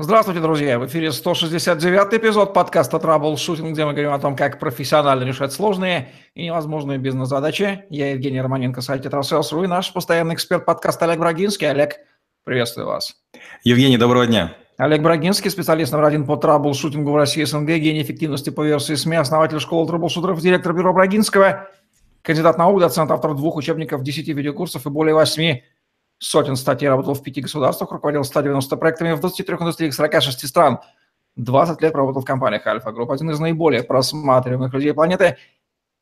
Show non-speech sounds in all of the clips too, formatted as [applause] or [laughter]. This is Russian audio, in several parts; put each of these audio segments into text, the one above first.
Здравствуйте, друзья! В эфире 169 эпизод подкаста «Траблшутинг», где мы говорим о том, как профессионально решать сложные и невозможные бизнес-задачи. Я Евгений Романенко, сайт «Tetrasales.ru» и наш постоянный эксперт подкаста Олег Брагинский. Олег, приветствую вас. Евгений, доброго дня. Олег Брагинский, специалист номер один по траблшутингу в России СНГ, гений эффективности по версии СМИ, основатель школы траблшутеров, директор бюро Брагинского, кандидат наук, доцент, автор двух учебников, 10 видеокурсов и более 8 сотен статей, работал в пяти государствах, руководил 190 проектами в 23 индустриях 46 стран. 20 лет работал в компаниях Альфа Групп, один из наиболее просматриваемых людей планеты,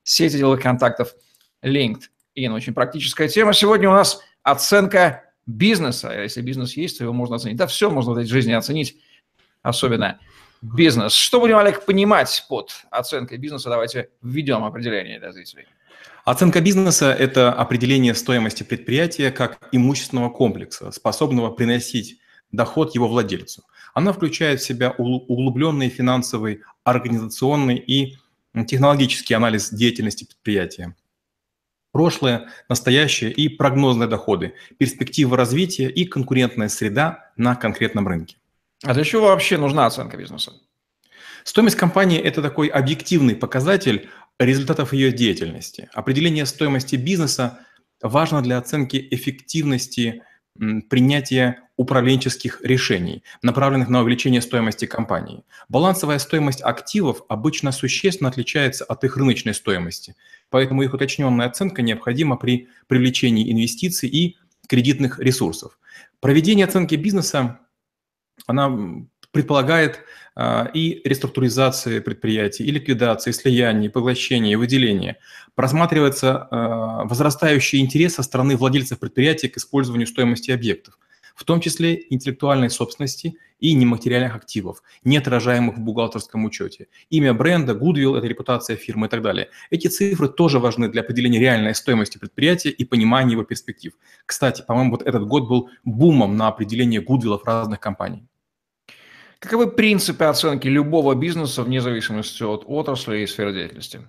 сети деловых контактов LinkedIn. Очень практическая тема. Сегодня у нас оценка бизнеса. Если бизнес есть, то его можно оценить. Да все можно в этой жизни оценить, особенно бизнес. Что будем, Олег, понимать под оценкой бизнеса? Давайте введем определение для зрителей. Оценка бизнеса – это определение стоимости предприятия как имущественного комплекса, способного приносить доход его владельцу. Она включает в себя углубленный финансовый, организационный и технологический анализ деятельности предприятия. Прошлое, настоящее и прогнозные доходы, перспективы развития и конкурентная среда на конкретном рынке. А для чего вообще нужна оценка бизнеса? Стоимость компании – это такой объективный показатель результатов ее деятельности. Определение стоимости бизнеса важно для оценки эффективности принятия управленческих решений, направленных на увеличение стоимости компании. Балансовая стоимость активов обычно существенно отличается от их рыночной стоимости, поэтому их уточненная оценка необходима при привлечении инвестиций и кредитных ресурсов. Проведение оценки бизнеса она предполагает а, и реструктуризации предприятий, и ликвидации, и слияния, и поглощения, и выделения. Просматривается а, возрастающий интерес со стороны владельцев предприятия к использованию стоимости объектов, в том числе интеллектуальной собственности и нематериальных активов, не отражаемых в бухгалтерском учете. Имя бренда, Goodwill – это репутация фирмы и так далее. Эти цифры тоже важны для определения реальной стоимости предприятия и понимания его перспектив. Кстати, по-моему, вот этот год был бумом на определение Goodwill разных компаний. Каковы принципы оценки любого бизнеса вне зависимости от отрасли и сферы деятельности?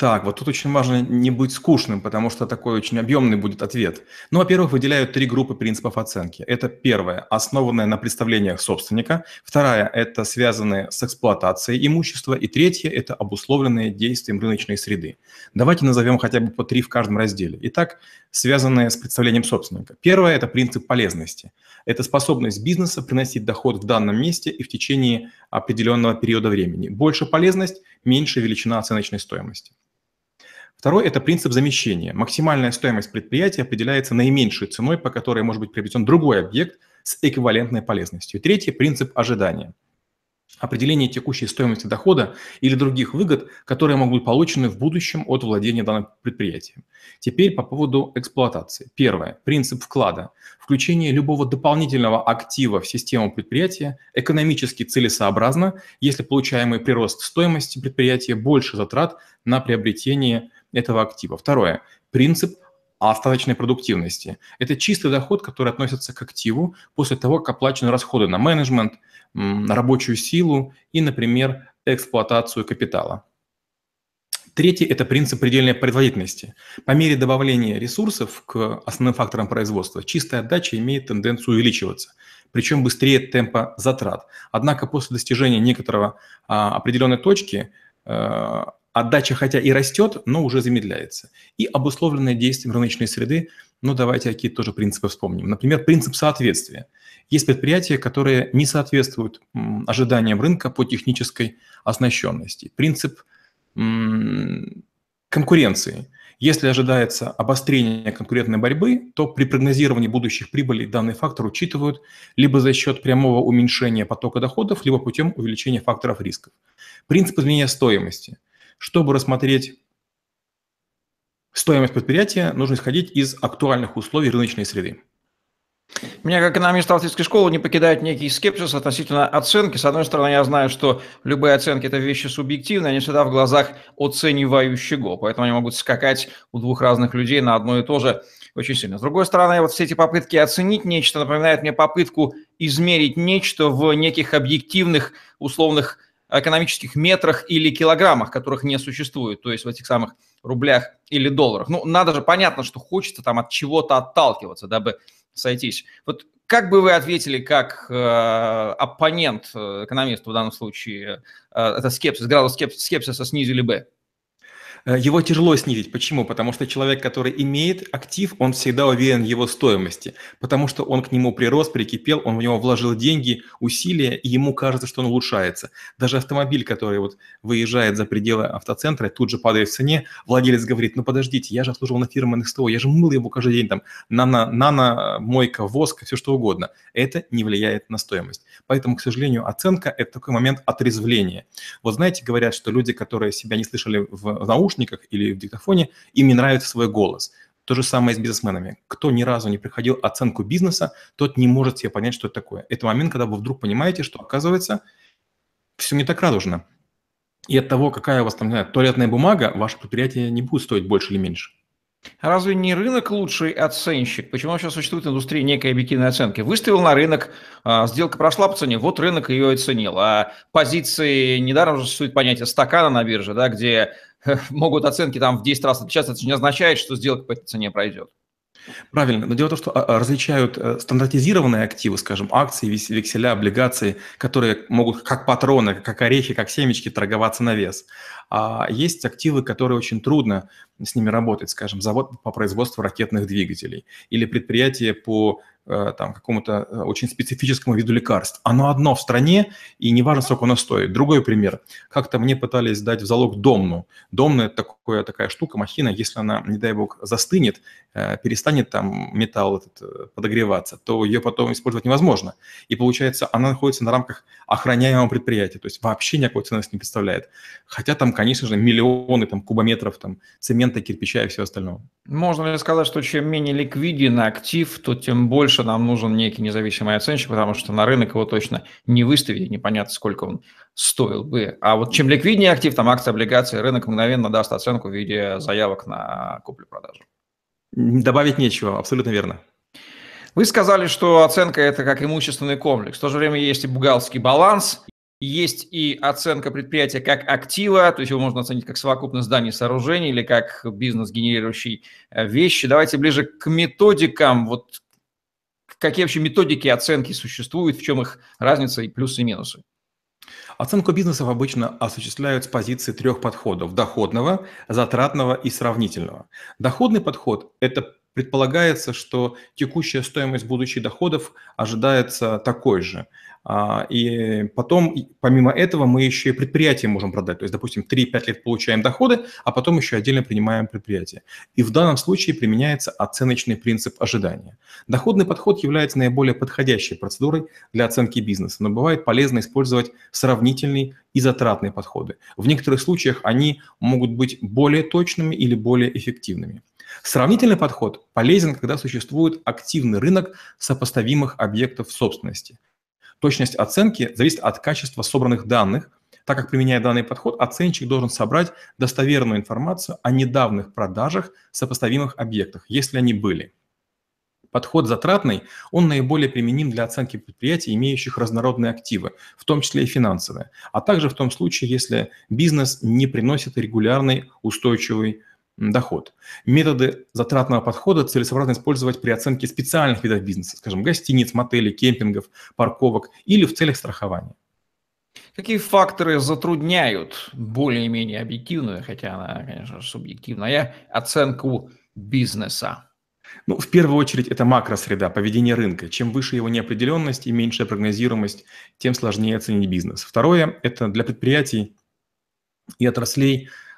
Так, вот тут очень важно не быть скучным, потому что такой очень объемный будет ответ. Ну, во-первых, выделяют три группы принципов оценки. Это первая, основанная на представлениях собственника. Вторая – это связанная с эксплуатацией имущества. И третья – это обусловленные действием рыночной среды. Давайте назовем хотя бы по три в каждом разделе. Итак, связанные с представлением собственника. Первое – это принцип полезности. Это способность бизнеса приносить доход в данном месте и в течение определенного периода времени. Больше полезность, меньше величина оценочной стоимости. Второй – это принцип замещения. Максимальная стоимость предприятия определяется наименьшей ценой, по которой может быть приобретен другой объект с эквивалентной полезностью. третий – принцип ожидания. Определение текущей стоимости дохода или других выгод, которые могут быть получены в будущем от владения данным предприятием. Теперь по поводу эксплуатации. Первое. Принцип вклада. Включение любого дополнительного актива в систему предприятия экономически целесообразно, если получаемый прирост стоимости предприятия больше затрат на приобретение этого актива. Второе. Принцип остаточной продуктивности. Это чистый доход, который относится к активу после того, как оплачены расходы на менеджмент, на рабочую силу и, например, эксплуатацию капитала. Третий – это принцип предельной производительности. По мере добавления ресурсов к основным факторам производства чистая отдача имеет тенденцию увеличиваться, причем быстрее темпа затрат. Однако после достижения некоторого а, определенной точки а, Отдача хотя и растет, но уже замедляется. И обусловленное действием рыночной среды, ну давайте какие-то тоже принципы вспомним. Например, принцип соответствия. Есть предприятия, которые не соответствуют ожиданиям рынка по технической оснащенности. Принцип конкуренции. Если ожидается обострение конкурентной борьбы, то при прогнозировании будущих прибылей данный фактор учитывают либо за счет прямого уменьшения потока доходов, либо путем увеличения факторов рисков. Принцип изменения стоимости – чтобы рассмотреть стоимость предприятия, нужно исходить из актуальных условий рыночной среды. Меня, как экономиста авторской школы, не покидает некий скепсис относительно оценки. С одной стороны, я знаю, что любые оценки – это вещи субъективные, они всегда в глазах оценивающего, поэтому они могут скакать у двух разных людей на одно и то же очень сильно. С другой стороны, вот все эти попытки оценить нечто напоминают мне попытку измерить нечто в неких объективных условных экономических метрах или килограммах, которых не существует, то есть в этих самых рублях или долларах. Ну, надо же, понятно, что хочется там от чего-то отталкиваться, дабы сойтись. Вот как бы вы ответили как э, оппонент э, экономиста в данном случае? Э, это скепсис, градус скепсиса снизили бы? Э, его тяжело снизить. Почему? Потому что человек, который имеет актив, он всегда уверен в его стоимости, потому что он к нему прирос, прикипел, он в него вложил деньги, усилия, и ему кажется, что он улучшается. Даже автомобиль, который вот выезжает за пределы автоцентра, тут же падает в цене, владелец говорит, ну подождите, я же обслуживал на фирменных СТО, я же мыл его каждый день, там, нано, нано мойка, воск, все что угодно. Это не влияет на стоимость. Поэтому, к сожалению, оценка – это такой момент отрезвления. Вот знаете, говорят, что люди, которые себя не слышали в наушниках, наушниках или в диктофоне, им не нравится свой голос. То же самое с бизнесменами. Кто ни разу не приходил оценку бизнеса, тот не может себе понять, что это такое. Это момент, когда вы вдруг понимаете, что, оказывается, все не так радужно. И от того, какая у вас там, знаю, туалетная бумага, ваше предприятие не будет стоить больше или меньше. Разве не рынок лучший оценщик? Почему вообще существует индустрия некой объективной оценки? Выставил на рынок, а, сделка прошла по цене, вот рынок ее оценил. А позиции, недаром же существует понятие стакана на бирже, да, где [laughs] могут оценки там в 10 раз отличаться, это не означает, что сделка по этой цене пройдет. Правильно, но дело в том, что а, а, различают э, стандартизированные активы, скажем, акции, векселя, облигации, которые могут как патроны, как орехи, как семечки торговаться на вес. А есть активы, которые очень трудно с ними работать, скажем, завод по производству ракетных двигателей или предприятие по там, какому-то э, очень специфическому виду лекарств. Оно одно в стране, и не важно, сколько оно стоит. Другой пример. Как-то мне пытались дать в залог домну. Домна – это такое, такая штука, махина, если она, не дай бог, застынет, э, перестанет там металл этот подогреваться, то ее потом использовать невозможно. И получается, она находится на рамках охраняемого предприятия, то есть вообще никакой ценности не представляет. Хотя там, конечно же, миллионы там, кубометров там, цемента, кирпича и всего остального. Можно ли сказать, что чем менее ликвиден актив, то тем больше больше нам нужен некий независимый оценщик, потому что на рынок его точно не выставить, непонятно, сколько он стоил бы. А вот чем ликвиднее актив, там акции, облигации, рынок мгновенно даст оценку в виде заявок на куплю-продажу. Добавить нечего, абсолютно верно. Вы сказали, что оценка – это как имущественный комплекс. В то же время есть и бухгалтерский баланс, есть и оценка предприятия как актива, то есть его можно оценить как совокупность зданий и сооружений или как бизнес, генерирующий э, вещи. Давайте ближе к методикам. Вот какие вообще методики оценки существуют, в чем их разница и плюсы и минусы? Оценку бизнесов обычно осуществляют с позиции трех подходов – доходного, затратного и сравнительного. Доходный подход – это предполагается, что текущая стоимость будущих доходов ожидается такой же – и потом, помимо этого, мы еще и предприятие можем продать. То есть, допустим, 3-5 лет получаем доходы, а потом еще отдельно принимаем предприятие. И в данном случае применяется оценочный принцип ожидания. Доходный подход является наиболее подходящей процедурой для оценки бизнеса, но бывает полезно использовать сравнительные и затратные подходы. В некоторых случаях они могут быть более точными или более эффективными. Сравнительный подход полезен, когда существует активный рынок сопоставимых объектов собственности – Точность оценки зависит от качества собранных данных. Так как применяя данный подход, оценщик должен собрать достоверную информацию о недавних продажах сопоставимых объектах, если они были. Подход затратный, он наиболее применим для оценки предприятий, имеющих разнородные активы, в том числе и финансовые, а также в том случае, если бизнес не приносит регулярный устойчивый доход. Методы затратного подхода целесообразно использовать при оценке специальных видов бизнеса, скажем, гостиниц, мотелей, кемпингов, парковок или в целях страхования. Какие факторы затрудняют более-менее объективную, хотя она, конечно, субъективная, оценку бизнеса? Ну, в первую очередь, это макросреда, поведение рынка. Чем выше его неопределенность и меньшая прогнозируемость, тем сложнее оценить бизнес. Второе – это для предприятий и отраслей – а,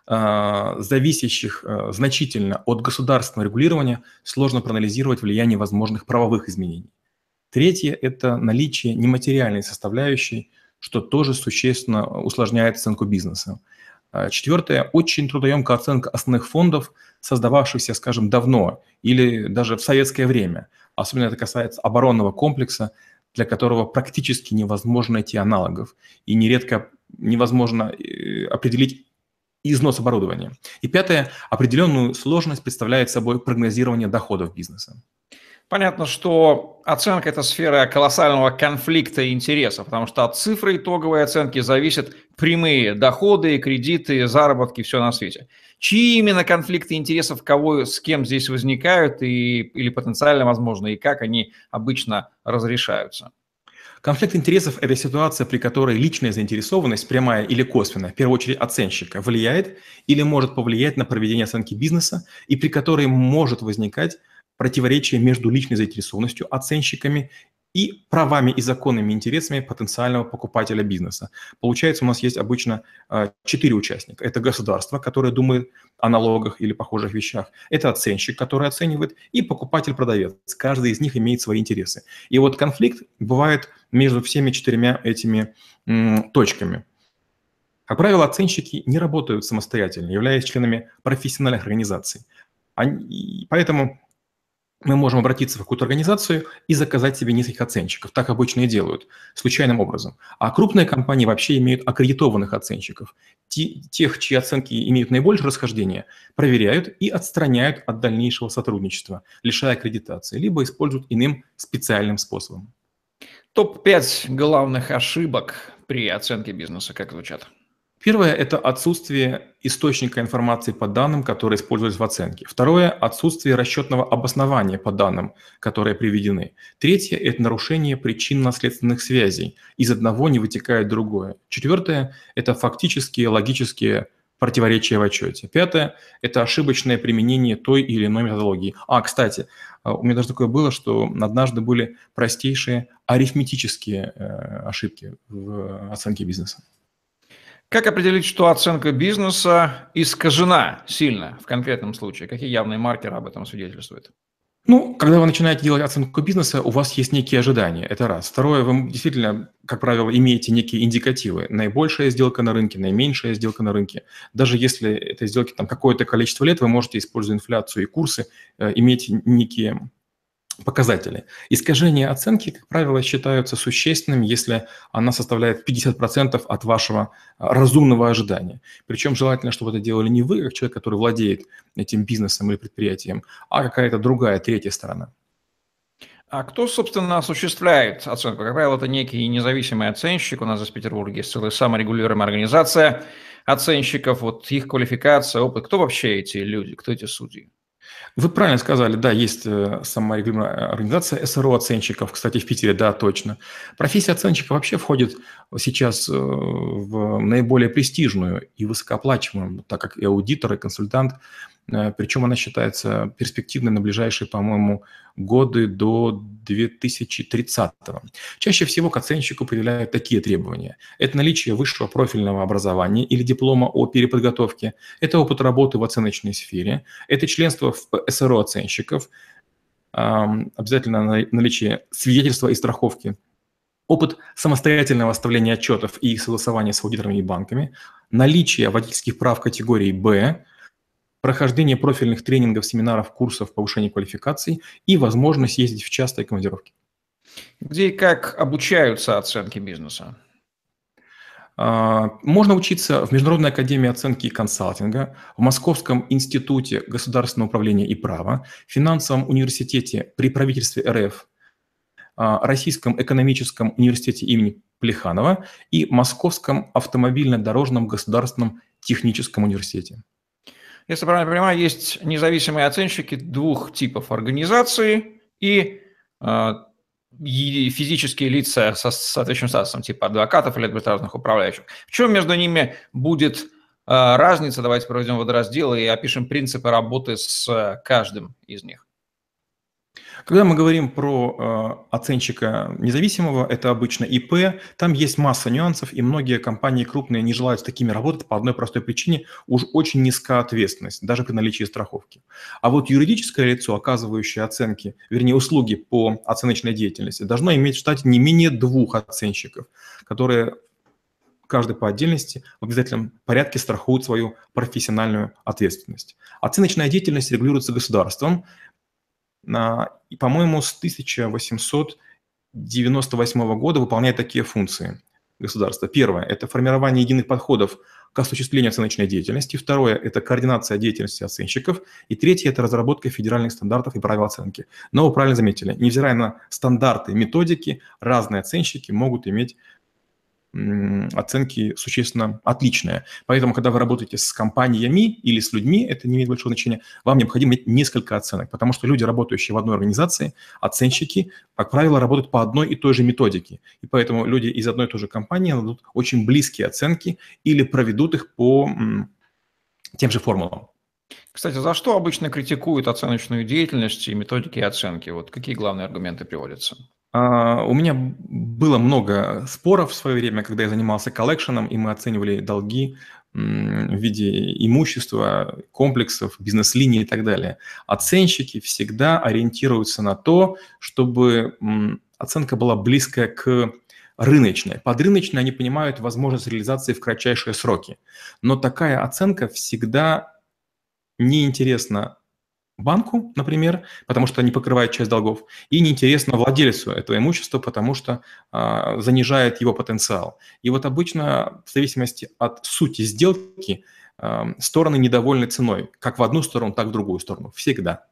зависящих а, значительно от государственного регулирования, сложно проанализировать влияние возможных правовых изменений. Третье – это наличие нематериальной составляющей, что тоже существенно усложняет оценку бизнеса. А, четвертое – очень трудоемкая оценка основных фондов, создававшихся, скажем, давно или даже в советское время. Особенно это касается оборонного комплекса, для которого практически невозможно найти аналогов. И нередко невозможно э, определить износ оборудования. И пятое, определенную сложность представляет собой прогнозирование доходов бизнеса. Понятно, что оценка – это сфера колоссального конфликта интересов, потому что от цифры итоговой оценки зависят прямые доходы, кредиты, заработки, все на свете. Чьи именно конфликты интересов, кого с кем здесь возникают и, или потенциально возможно, и как они обычно разрешаются? Конфликт интересов – это ситуация, при которой личная заинтересованность, прямая или косвенная, в первую очередь оценщика, влияет или может повлиять на проведение оценки бизнеса, и при которой может возникать противоречие между личной заинтересованностью оценщиками и правами и законными интересами потенциального покупателя бизнеса. Получается, у нас есть обычно э, четыре участника. Это государство, которое думает о налогах или похожих вещах. Это оценщик, который оценивает, и покупатель-продавец. Каждый из них имеет свои интересы. И вот конфликт бывает между всеми четырьмя этими точками. Как правило, оценщики не работают самостоятельно, являясь членами профессиональных организаций. Они, поэтому мы можем обратиться в какую-то организацию и заказать себе нескольких оценщиков. Так обычно и делают, случайным образом. А крупные компании вообще имеют аккредитованных оценщиков. Тех, чьи оценки имеют наибольшее расхождение, проверяют и отстраняют от дальнейшего сотрудничества, лишая аккредитации, либо используют иным специальным способом. Топ-5 главных ошибок при оценке бизнеса как звучат? Первое – это отсутствие источника информации по данным, которые используются в оценке. Второе – отсутствие расчетного обоснования по данным, которые приведены. Третье – это нарушение причинно-следственных связей. Из одного не вытекает другое. Четвертое – это фактические логические противоречия в отчете. Пятое – это ошибочное применение той или иной методологии. А, кстати, а, у меня даже такое было, что однажды были простейшие арифметические э, ошибки в оценке бизнеса. Как определить, что оценка бизнеса искажена сильно в конкретном случае? Какие явные маркеры об этом свидетельствуют? Ну, когда вы начинаете делать оценку бизнеса, у вас есть некие ожидания, это раз. Второе, вы действительно, как правило, имеете некие индикативы. Наибольшая сделка на рынке, наименьшая сделка на рынке. Даже если этой сделки там какое-то количество лет, вы можете, используя инфляцию и курсы, э, иметь некие показатели. Искажение оценки, как правило, считаются существенным, если она составляет 50% от вашего а, разумного ожидания. Причем желательно, чтобы это делали не вы, как человек, который владеет этим бизнесом или предприятием, а какая-то другая, третья сторона. А кто, собственно, осуществляет оценку? Как правило, это некий независимый оценщик. У нас здесь в Петербурге есть целая саморегулируемая организация оценщиков, вот их квалификация, опыт. Кто вообще эти люди, кто эти судьи? Вы правильно сказали, да, есть э, сама организация СРО оценщиков, кстати, в Питере, да, точно. Профессия оценщика вообще входит сейчас э, в наиболее престижную и высокооплачиваемую, так как и аудитор, и консультант – Причем она считается перспективной на ближайшие, по-моему, годы до 2030-го. Чаще всего к оценщику предъявляют такие требования. Это наличие высшего профильного образования или диплома о переподготовке, это опыт работы в оценочной сфере, это членство в СРО оценщиков, обязательно наличие свидетельства и страховки опыт самостоятельного оставления отчетов и согласования с аудиторами и банками, наличие водительских прав категории «Б», прохождение профильных тренингов, семинаров, курсов повышения квалификаций и возможность ездить в частые командировки. Где и как обучаются оценки бизнеса? А, можно учиться в Международной академии оценки и консалтинга, в Московском институте государственного управления и права, финансовом университете при правительстве РФ, а, Российском экономическом университете имени Плеханова и Московском автомобильно-дорожном государственном техническом университете. Если правильно понимаю, есть независимые оценщики двух типов организаций и э, физические лица со соответствующим статусом, типа адвокатов или арбитражных управляющих. В чем между ними будет э, разница? Давайте проведем водораздел и опишем принципы работы с каждым из них. Когда мы говорим про э, оценщика независимого, это обычно ИП, там есть масса нюансов, и многие компании крупные не желают с такими работать по одной простой причине, уж очень низкая ответственность, даже при наличии страховки. А вот юридическое лицо, оказывающее оценки, вернее услуги по оценочной деятельности, должно иметь в штате не менее двух оценщиков, которые каждый по отдельности в обязательном порядке страхуют свою профессиональную ответственность. Оценочная деятельность регулируется государством, и, по-моему, с 1898 года выполняет такие функции. государства. Первое – это формирование единых подходов к осуществлению оценочной деятельности. Второе – это координация деятельности оценщиков. И третье – это разработка федеральных стандартов и правил оценки. Но вы правильно заметили, невзирая на стандарты, методики, разные оценщики могут иметь оценки существенно отличные. Поэтому, когда вы работаете с компаниями или с людьми, это не имеет большого значения, вам необходимо иметь несколько оценок, потому что люди, работающие в одной организации, оценщики, как правило, работают по одной и той же методике. И поэтому люди из одной и той же компании дадут очень близкие оценки или проведут их по тем же формулам. Кстати, за что обычно критикуют оценочную деятельность и методики оценки? Вот какие главные аргументы приводятся? А, у меня было много споров в свое время, когда я занимался коллекшеном, и мы оценивали долги в виде имущества, комплексов, бизнес-линий и так далее. Оценщики всегда ориентируются на то, чтобы оценка была близкая к рыночной. Под рыночной они понимают возможность реализации в кратчайшие сроки. Но такая оценка всегда неинтересна банку, например, потому что не покрывает часть долгов, и неинтересно владельцу этого имущества, потому что а, занижает его потенциал. И вот обычно в зависимости от сути сделки а, стороны недовольны ценой, как в одну сторону, так и в другую сторону, всегда.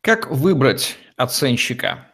Как выбрать оценщика?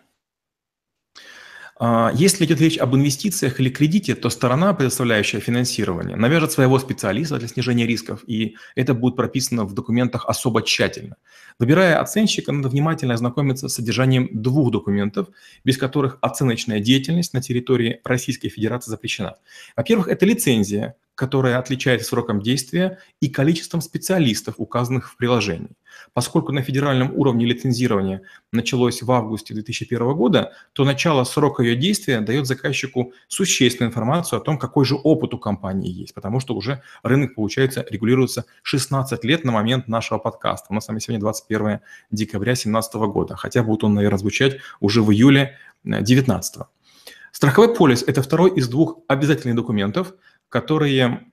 А, если идет речь об инвестициях или кредите, то сторона, предоставляющая финансирование, навяжет своего специалиста для снижения рисков, и это будет прописано в документах особо тщательно. Выбирая оценщика, надо внимательно ознакомиться с содержанием двух документов, без которых оценочная деятельность на территории Российской Федерации запрещена. Во-первых, это лицензия, которая отличается сроком действия и количеством специалистов, указанных в приложении. Поскольку на федеральном уровне лицензирование началось в августе 2001 года, то начало срока ее действия дает заказчику существенную информацию о том, какой же опыт у компании есть, потому что уже рынок, получается, регулируется 16 лет на момент нашего подкаста. У нас с вами сегодня 21 декабря 2017 года, хотя будет он, наверное, звучать уже в июле 2019. Э, Страховой полис – это второй из двух обязательных документов – которые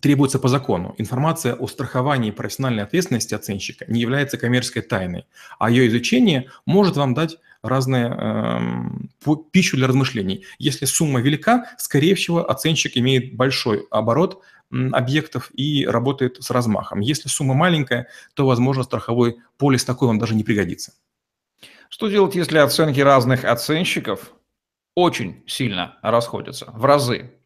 требуются по закону. Информация о страховании профессиональной ответственности оценщика не является коммерческой тайной, а ее изучение может вам дать разные э, пищу для размышлений. Если сумма велика, скорее всего, оценщик имеет большой оборот объектов и работает с размахом. Если сумма маленькая, то, возможно, страховой полис такой вам даже не пригодится. Что делать, если оценки разных оценщиков очень сильно расходятся, в разы?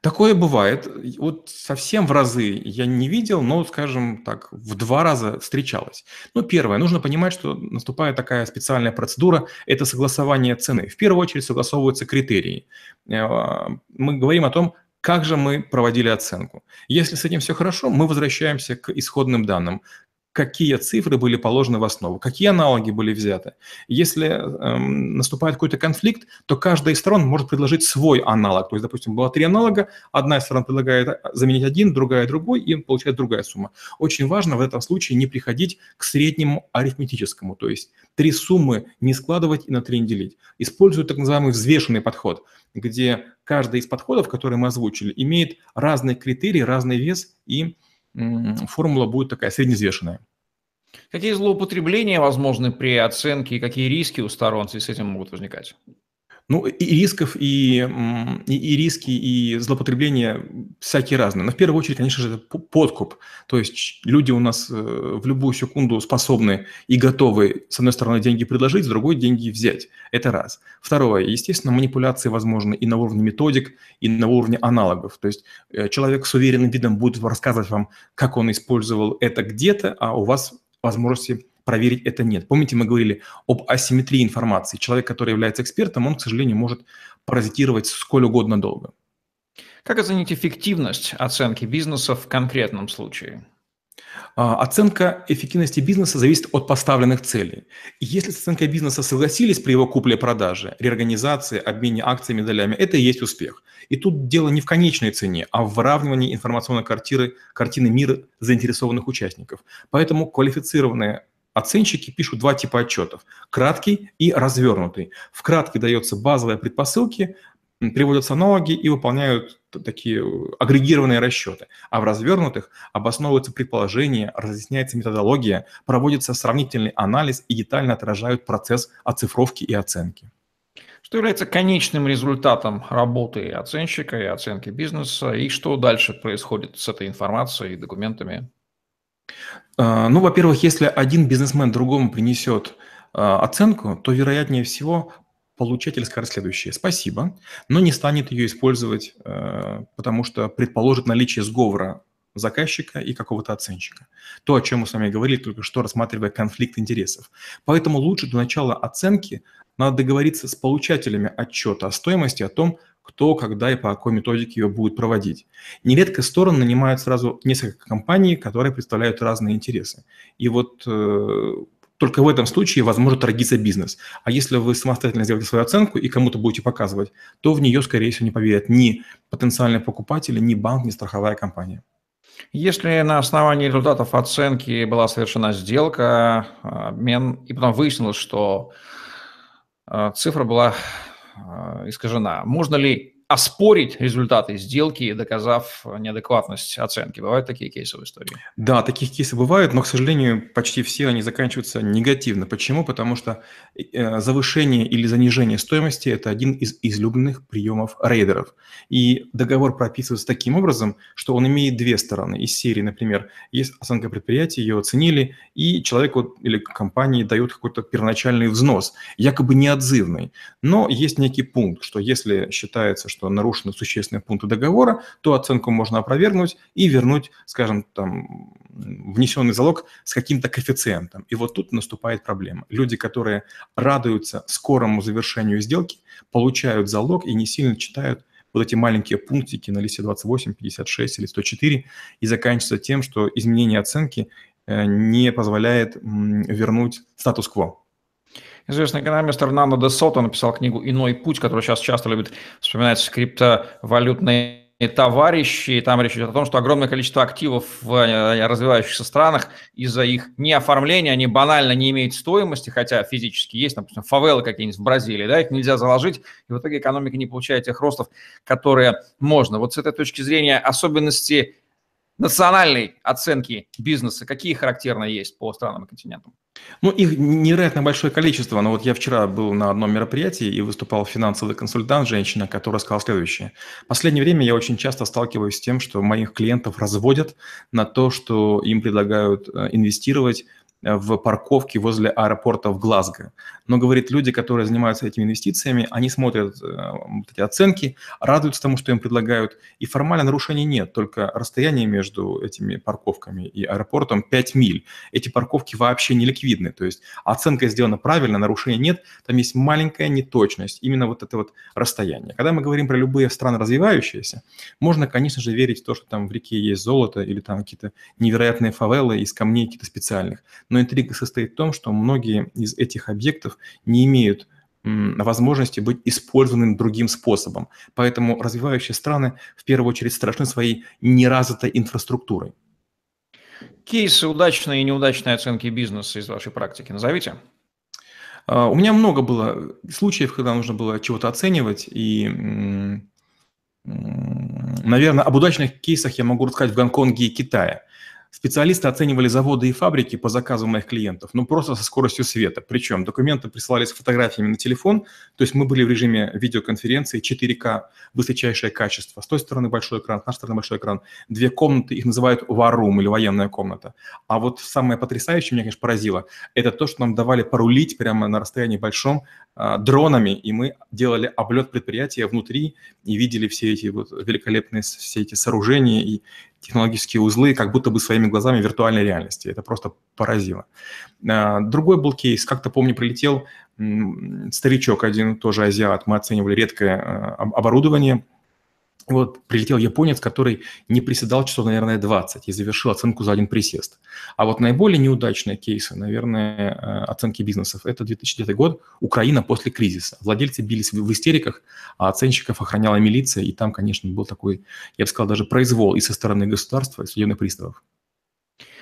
Такое бывает. Вот совсем в разы я не видел, но, скажем так, в два раза встречалось. Ну, первое, нужно понимать, что наступает такая специальная процедура – это согласование цены. В первую очередь согласовываются критерии. Э, мы говорим о том, как же мы проводили оценку. Если с этим все хорошо, мы возвращаемся к исходным данным какие цифры были положены в основу, какие аналоги были взяты. Если эм, наступает какой-то конфликт, то каждая из сторон может предложить свой аналог. То есть, допустим, было три аналога, одна из сторон предлагает э, заменить один, другая другой, и получает другая сумма. Очень важно в этом случае не приходить к среднему арифметическому, то есть три суммы не складывать и на три не делить. Используют так называемый взвешенный подход, где каждый из подходов, которые мы озвучили, имеет разные критерии, разный вес и формула будет такая средневзвешенная. Какие злоупотребления возможны при оценке и какие риски у сторон с этим могут возникать? Ну, и рисков, и, и, и риски, и злоупотребления всякие разные. Но в первую очередь, конечно же, это подкуп. То есть люди у нас э, в любую секунду способны и готовы, с одной стороны, деньги предложить, с другой – деньги взять. Это раз. Второе. Естественно, манипуляции возможны и на уровне методик, и на уровне аналогов. То есть э, человек с уверенным видом будет рассказывать вам, как он использовал это где-то, а у вас возможности проверить это нет. Помните, мы говорили об асимметрии информации. Человек, который является экспертом, он, к сожалению, может паразитировать сколь угодно долго. Как оценить эффективность оценки бизнеса в конкретном случае? А, оценка эффективности бизнеса зависит от поставленных целей. если с оценкой бизнеса согласились при его купле-продаже, реорганизации, обмене акциями, долями, это и есть успех. И тут дело не в конечной цене, а в выравнивании информационной картины, картины мира заинтересованных участников. Поэтому квалифицированные Оценщики пишут два типа отчетов – краткий и развернутый. В краткий дается базовые предпосылки, приводятся аналоги и выполняют такие агрегированные расчеты. А в развернутых обосновываются предположения, разъясняется методология, проводится сравнительный анализ и детально отражают процесс оцифровки и оценки. Что является конечным результатом работы оценщика и оценки бизнеса, и что дальше происходит с этой информацией и документами? А, ну, во-первых, если один бизнесмен другому принесет а, оценку, то, вероятнее всего, получатель скажет следующее. Спасибо, но не станет ее использовать, э, потому что предположит наличие сговора заказчика и какого-то оценщика. То, о чем мы с вами говорили только что, рассматривая конфликт интересов. Поэтому лучше до начала оценки надо договориться с получателями отчета о стоимости, о том, кто, когда и по какой методике ее будет проводить. Нередко стороны нанимают сразу несколько компаний, которые представляют разные интересы. И вот э, только в этом случае возможно торгиться бизнес. А если вы самостоятельно сделаете свою оценку и кому-то будете показывать, то в нее, скорее всего, не поверят ни потенциальные покупатели, ни банк, ни страховая компания. Если на основании результатов оценки была совершена сделка, обмен, и потом выяснилось, что э, цифра была искажена, можно ли оспорить результаты сделки, доказав неадекватность оценки. Бывают такие кейсы в истории? Да, таких кейсов бывают, но, к сожалению, почти все они заканчиваются негативно. Почему? Потому что э, завышение или занижение стоимости – это один из излюбленных приемов рейдеров. И договор прописывается таким образом, что он имеет две стороны. Из серии, например, есть оценка предприятия, ее оценили, и человеку или компании дают какой-то первоначальный взнос, якобы неотзывный. Но есть некий пункт, что если считается, что что нарушены существенные пункты договора, то оценку можно опровергнуть и вернуть, скажем, там, внесенный залог с каким-то коэффициентом. И вот тут наступает проблема. Люди, которые радуются скорому завершению сделки, получают залог и не сильно читают вот эти маленькие пунктики на листе 28, 56 или 104 и заканчивается тем, что изменение оценки э, не позволяет вернуть статус-кво. Известный экономист Эрнандо де Сото написал книгу «Иной путь», которую сейчас часто любят вспоминать криптовалютные товарищи. И там речь идет о том, что огромное количество активов в э, развивающихся странах из-за их неоформления, они банально не имеют стоимости, хотя физически есть, допустим, фавелы какие-нибудь в Бразилии, да, их нельзя заложить, и в итоге экономика не получает тех ростов, которые можно. Вот с этой точки зрения особенности национальной оценки бизнеса, какие характерно есть по странам и континентам? Ну, их невероятно большое количество. Но вот я вчера был на одном мероприятии и выступал финансовый консультант, женщина, которая сказала следующее. В последнее время я очень часто сталкиваюсь с тем, что моих клиентов разводят на то, что им предлагают э, инвестировать в парковке возле аэропорта в Глазго. Но, говорит, люди, которые занимаются этими инвестициями, они смотрят э, вот эти оценки, радуются тому, что им предлагают, и формально нарушений нет, только расстояние между этими парковками и аэропортом 5 миль. Эти парковки вообще не ликвидны, то есть оценка сделана правильно, нарушений нет, там есть маленькая неточность, именно вот это вот расстояние. Когда мы говорим про любые страны развивающиеся, можно, конечно же, верить в то, что там в реке есть золото или там какие-то невероятные фавелы из камней каких-то специальных но интрига состоит в том, что многие из этих объектов не имеют возможности быть использованным другим способом. Поэтому развивающие страны в первую очередь страшны своей неразвитой инфраструктурой. Кейсы удачной и неудачной оценки бизнеса из вашей практики назовите. А, у меня много было случаев, когда нужно было чего-то оценивать, и, наверное, об удачных кейсах я могу рассказать в Гонконге и Китае. Специалисты оценивали заводы и фабрики по заказу моих клиентов, ну просто со скоростью света. Причем документы присылались с фотографиями на телефон, то есть мы были в режиме видеоконференции 4К, высочайшее качество. С той стороны большой экран, с нашей стороны большой экран. Две комнаты, их называют варум или военная комната. А вот самое потрясающее меня, конечно, поразило, это то, что нам давали порулить прямо на расстоянии большом а, дронами, и мы делали облет предприятия внутри и видели все эти вот великолепные все эти сооружения и технологические узлы как будто бы своими глазами виртуальной реальности. Это просто поразило. А, другой был кейс, как-то помню, прилетел старичок один, тоже азиат, мы оценивали редкое а, оборудование – вот прилетел японец, который не приседал часов, наверное, 20 и завершил оценку за один присест. А вот наиболее неудачные кейсы, наверное, э, оценки бизнесов – это 2009 год, Украина после кризиса. Владельцы бились в истериках, а оценщиков охраняла милиция, и там, конечно, был такой, я бы сказал, даже произвол и со стороны государства, и судебных приставов.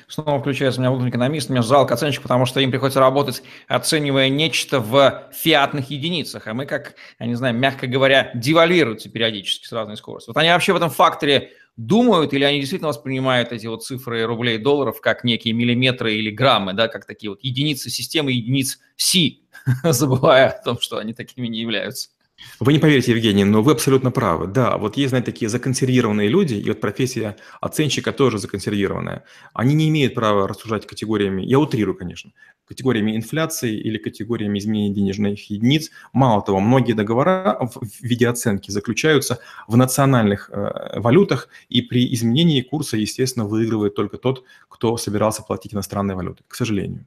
Снова включается у меня внутренний экономист, мне жалко оценщик, потому что им приходится работать, оценивая нечто в фиатных единицах, а мы, как, я не знаю, мягко говоря, девальвируются периодически с разной скоростью. Вот они вообще в этом факторе думают или они действительно воспринимают эти вот цифры рублей долларов как некие миллиметры или граммы, да, как такие вот единицы системы, единиц Си, [laughs] забывая о том, что они такими не являются. Вы не поверите, Евгений, но вы абсолютно правы. Да, вот есть, знаете, такие законсервированные люди, и вот профессия оценщика тоже законсервированная. Они не имеют права рассуждать категориями, я утрирую, конечно, категориями инфляции или категориями изменения денежных единиц. Мало того, многие договора в виде оценки заключаются в национальных э, валютах, и при изменении курса, естественно, выигрывает только тот, кто собирался платить иностранной валютой, к сожалению.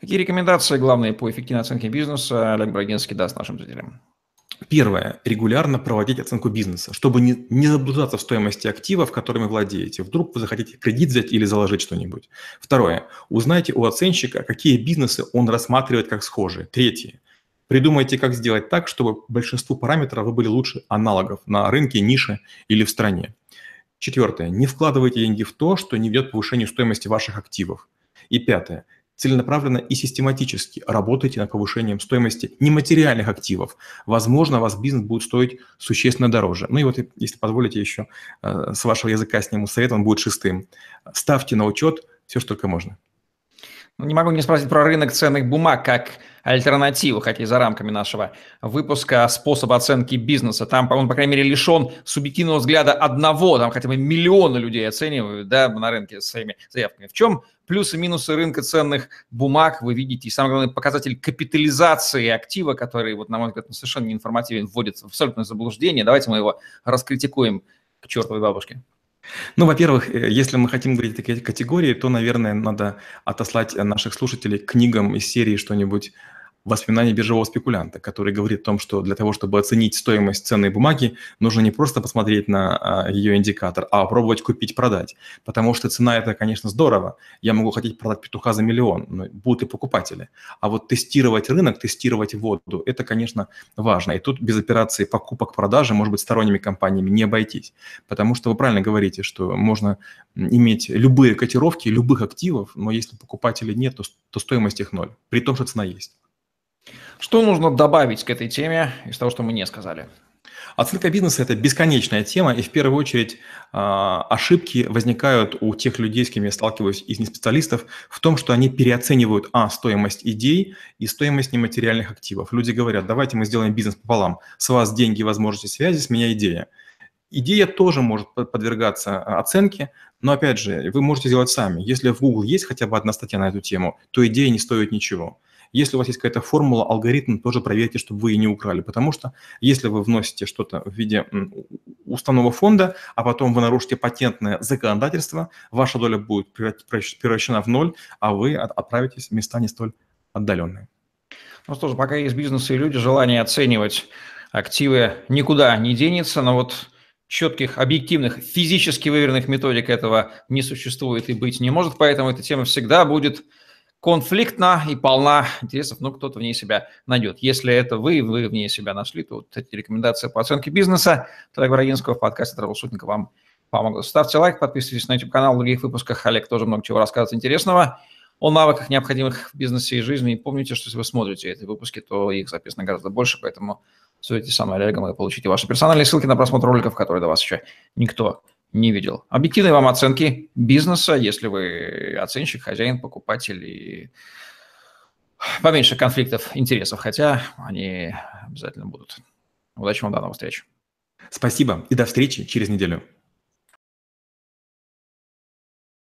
Какие рекомендации главные по эффективной оценке бизнеса Олег Брагинский даст нашим зрителям? Первое. Регулярно проводить оценку бизнеса, чтобы не, не заблуждаться в стоимости активов, которыми владеете. Вдруг вы захотите кредит взять или заложить что-нибудь. Второе. Узнайте у оценщика, какие бизнесы он рассматривает как схожие. Третье. Придумайте, как сделать так, чтобы большинству параметров вы были лучше аналогов на рынке, нише или в стране. Четвертое. Не вкладывайте деньги в то, что не ведет к повышению стоимости ваших активов. И пятое целенаправленно и систематически работайте над повышением стоимости нематериальных активов. Возможно, вас бизнес будет стоить существенно дороже. Ну и вот, если позволите еще, э, с вашего языка сниму совет, он будет шестым. Ставьте на учет все, что только можно. Ну, не могу не спросить про рынок ценных бумаг как альтернативу, хотя и за рамками нашего выпуска способа оценки бизнеса. Там, он, по крайней мере, лишен субъективного взгляда одного, там хотя бы миллионы людей оценивают да, на рынке своими заявками. В чем плюсы и минусы рынка ценных бумаг вы видите? И самый главный показатель капитализации актива, который, вот, на мой взгляд, совершенно неинформативен, вводится в абсолютное заблуждение. Давайте мы его раскритикуем к чертовой бабушке. Ну, во-первых, э, если мы хотим говорить о такой категории, то, наверное, надо отослать наших слушателей к книгам из серии что-нибудь воспоминания биржевого спекулянта, который говорит о том, что для того, чтобы оценить стоимость ценной бумаги, нужно не просто посмотреть на а, ее индикатор, а попробовать купить-продать. Потому что цена – это, конечно, здорово. Я могу хотеть продать петуха за миллион, но будут и покупатели. А вот тестировать рынок, тестировать воду – это, конечно, важно. И тут без операции покупок-продажи, может быть, сторонними компаниями не обойтись. Потому что вы правильно говорите, что можно иметь любые котировки, любых активов, но если покупателей нет, то, то стоимость их ноль, при том, что цена есть. Что нужно добавить к этой теме из того, что мы не сказали? Оценка бизнеса – это бесконечная тема, и в первую очередь э, ошибки возникают у тех людей, с кем я сталкиваюсь, из неспециалистов, в том, что они переоценивают, а, стоимость идей и стоимость нематериальных активов. Люди говорят, давайте мы сделаем бизнес пополам, с вас деньги, возможности связи, с меня идея. Идея тоже может подвергаться а, оценке, но опять же, вы можете сделать сами. Если в Google есть хотя бы одна статья на эту тему, то идея не стоит ничего. Если у вас есть какая-то формула, алгоритм, тоже проверьте, чтобы вы ее не украли. Потому что если вы вносите что-то в виде уставного фонда, а потом вы нарушите патентное законодательство, ваша доля будет превращена в ноль, а вы отправитесь в места не столь отдаленные. Ну что ж, пока есть бизнесы и люди, желание оценивать активы никуда не денется, но вот четких, объективных, физически выверенных методик этого не существует и быть не может, поэтому эта тема всегда будет конфликтна и полна интересов, но кто-то в ней себя найдет. Если это вы, вы в ней себя нашли, то вот эти рекомендации по оценке бизнеса Олега Брагинского в подкасте «Травушутника» вам помогут. Ставьте лайк, подписывайтесь на YouTube-канал, в других выпусках Олег тоже много чего рассказывает интересного о навыках, необходимых в бизнесе и жизни. И помните, что если вы смотрите эти выпуски, то их записано гораздо больше, поэтому со мной, Олегом, и получите ваши персональные ссылки на просмотр роликов, которые до вас еще никто не видел. Объективные вам оценки бизнеса, если вы оценщик, хозяин, покупатель и поменьше конфликтов интересов, хотя они обязательно будут. Удачи вам, до новых встреч. Спасибо и до встречи через неделю.